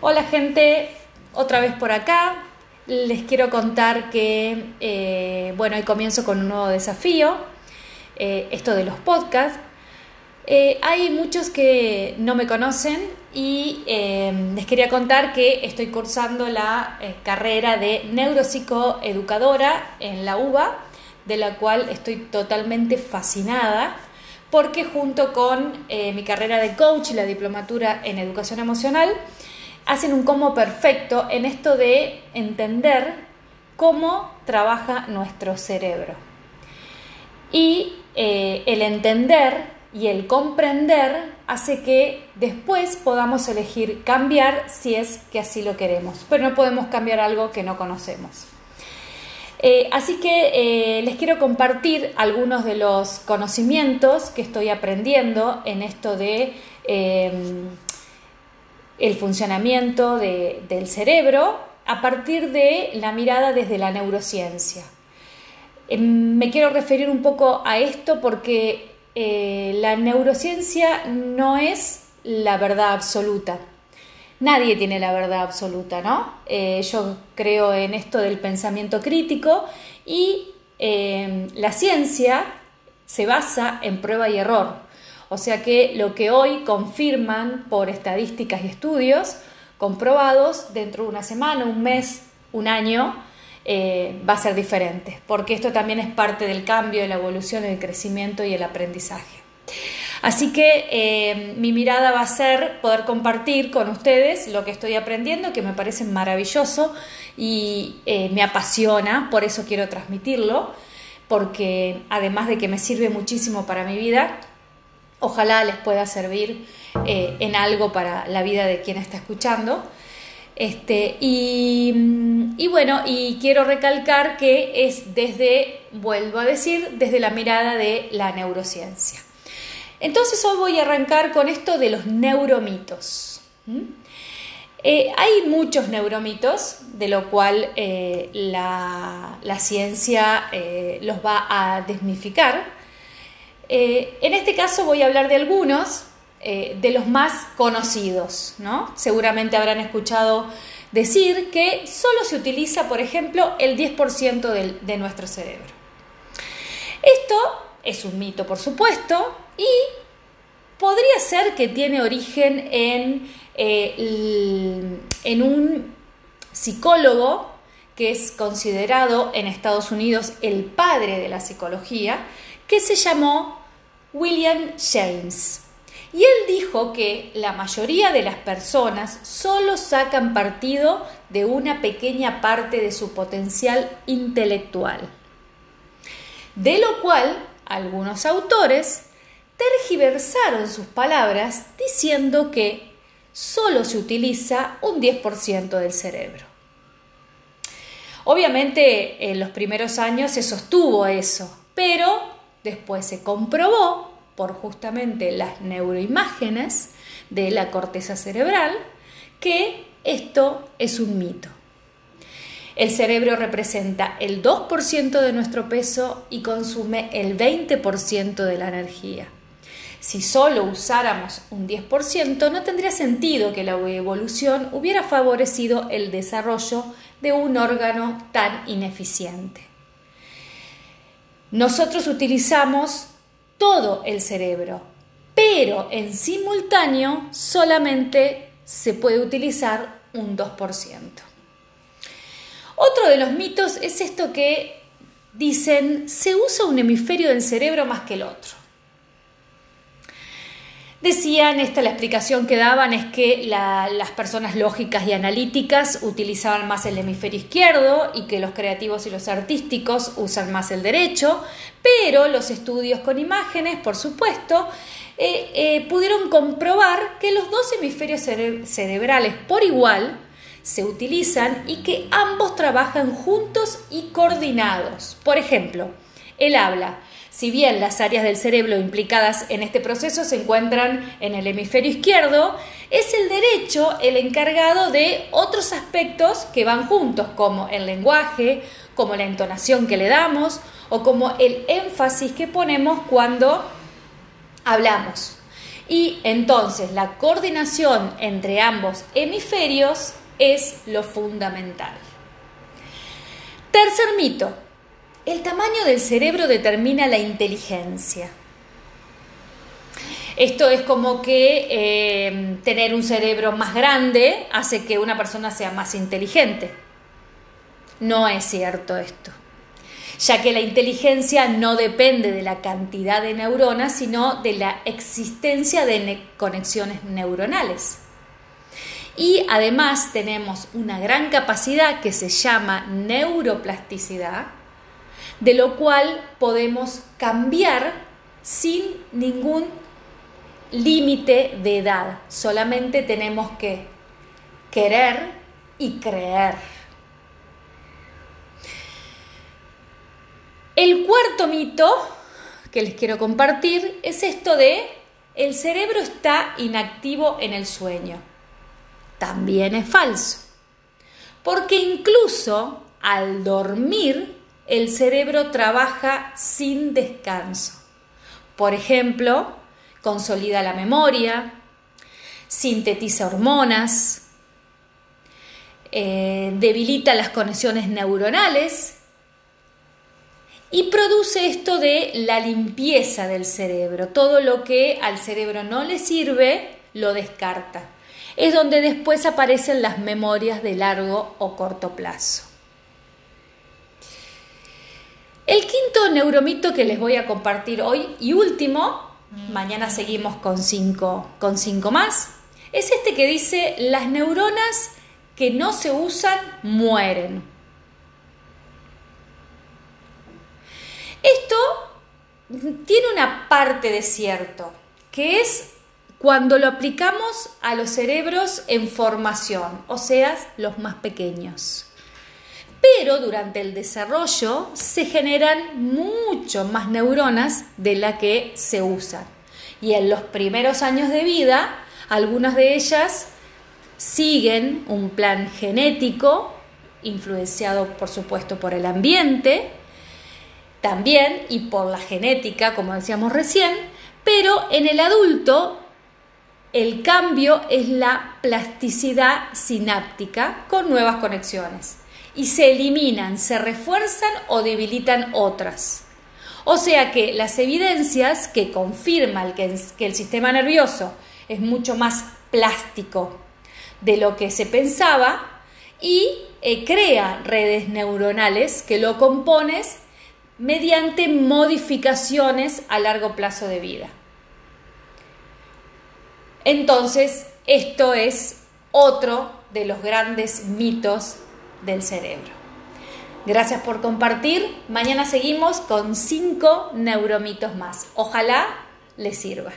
Hola gente, otra vez por acá. Les quiero contar que, eh, bueno, hoy comienzo con un nuevo desafío, eh, esto de los podcasts. Eh, hay muchos que no me conocen y les quería contar que estoy cursando la carrera de neuropsicoeducadora en la UBA, de la cual estoy totalmente fascinada porque junto con mi carrera de coach y la diplomatura en educación emocional, hacen un como perfecto en esto de entender cómo trabaja nuestro cerebro. Y eh, el entender y el comprender hace que después podamos elegir cambiar si es que así lo queremos, pero no podemos cambiar algo que no conocemos. Eh, así que eh, les quiero compartir algunos de los conocimientos que estoy aprendiendo en esto de el funcionamiento del cerebro a partir de la mirada desde la neurociencia. Em, me quiero referir un poco a esto porque eh, la neurociencia no es la verdad absoluta. Nadie tiene la verdad absoluta, ¿no? Eh, yo creo en esto del pensamiento crítico y la ciencia se basa en prueba y error. O sea que lo que hoy confirman por estadísticas y estudios comprobados, dentro de una semana, un mes, un año, eh, va a ser diferente, porque esto también es parte del cambio, de la evolución, el crecimiento y el aprendizaje. Así que eh, mi mirada va a ser poder compartir con ustedes lo que estoy aprendiendo, que me parece maravilloso y eh, me apasiona, por eso quiero transmitirlo, porque además de que me sirve muchísimo para mi vida, Ojalá les pueda servir eh, en algo para la vida de quien está escuchando. Este, y, bueno, y quiero recalcar que es desde, vuelvo a decir, desde la mirada de la neurociencia. Entonces hoy voy a arrancar con esto de los neuromitos. Eh, hay muchos neuromitos, de lo cual eh, la, la, ciencia los va a desmificar eh, en este caso voy a hablar de algunos eh, de los más conocidos, ¿no? Seguramente habrán escuchado decir que solo se utiliza, por ejemplo, el 10% de nuestro cerebro. Esto es un mito, por supuesto, y podría ser que tiene origen en, eh, en un psicólogo que es considerado en Estados Unidos el padre de la psicología, que se llamó William James. Y él dijo que la mayoría de las personas solo sacan partido de una pequeña parte de su potencial intelectual. De lo cual algunos autores tergiversaron sus palabras diciendo que solo se utiliza un 10% del cerebro. Obviamente en los primeros años se sostuvo eso, pero Después se comprobó por justamente las neuroimágenes de la corteza cerebral que esto es un mito. El cerebro representa el 2% de nuestro peso y consume el 20% de la energía. Si solo usáramos un 10%, no tendría sentido que la evolución hubiera favorecido el desarrollo de un órgano tan ineficiente. Nosotros utilizamos todo el cerebro, pero en simultáneo solamente se puede utilizar un 2%. Otro de los mitos es esto que dicen se usa un hemisferio del cerebro más que el otro. Decían, esta la explicación que daban es que las personas lógicas y analíticas utilizaban más el hemisferio izquierdo y que los creativos y los artísticos usan más el derecho, pero los estudios con imágenes, por supuesto, eh, eh, pudieron comprobar que los dos hemisferios cerebrales por igual se utilizan y que ambos trabajan juntos y coordinados. Por ejemplo, el habla si bien las áreas del cerebro implicadas en este proceso se encuentran en el hemisferio izquierdo, es el derecho el encargado de otros aspectos que van juntos, como el lenguaje, como la entonación que le damos o como el énfasis que ponemos cuando hablamos. Y entonces la coordinación entre ambos hemisferios es lo fundamental. Tercer mito. El tamaño del cerebro determina la inteligencia. Esto es como que eh, tener un cerebro más grande hace que una persona sea más inteligente. No es cierto esto, ya que la inteligencia no depende de la cantidad de neuronas, sino de la existencia de conexiones neuronales. Y además tenemos una gran capacidad que se llama neuroplasticidad, de lo cual podemos cambiar sin ningún límite de edad. Solamente tenemos que querer y creer. El cuarto mito que les quiero compartir es esto de el cerebro está inactivo en el sueño. También es falso. Porque incluso al dormir el cerebro trabaja sin descanso. Por ejemplo, consolida la memoria, sintetiza hormonas, eh, debilita las conexiones neuronales y produce esto de la limpieza del cerebro. Todo lo que al cerebro no le sirve, lo descarta. Es donde después aparecen las memorias de largo o corto plazo. El quinto neuromito que les voy a compartir hoy y último, mañana seguimos con cinco, con cinco más, es este que dice las neuronas que no se usan mueren. Esto tiene una parte de cierto, que es cuando lo aplicamos a los cerebros en formación, o sea, los más pequeños. Pero durante el desarrollo se generan mucho más neuronas de la que se usan. Y en los primeros años de vida, algunas de ellas siguen un plan genético, influenciado por supuesto por el ambiente, también y por la genética, como decíamos recién, pero en el adulto el cambio es la plasticidad sináptica con nuevas conexiones y se eliminan, se refuerzan o debilitan otras. O sea que las evidencias que confirman que, el sistema nervioso es mucho más plástico de lo que se pensaba y eh, crea redes neuronales que lo compones mediante modificaciones a largo plazo de vida. Entonces, esto es otro de los grandes mitos del cerebro. Gracias por compartir. Mañana seguimos con cinco neuromitos más. Ojalá les sirva.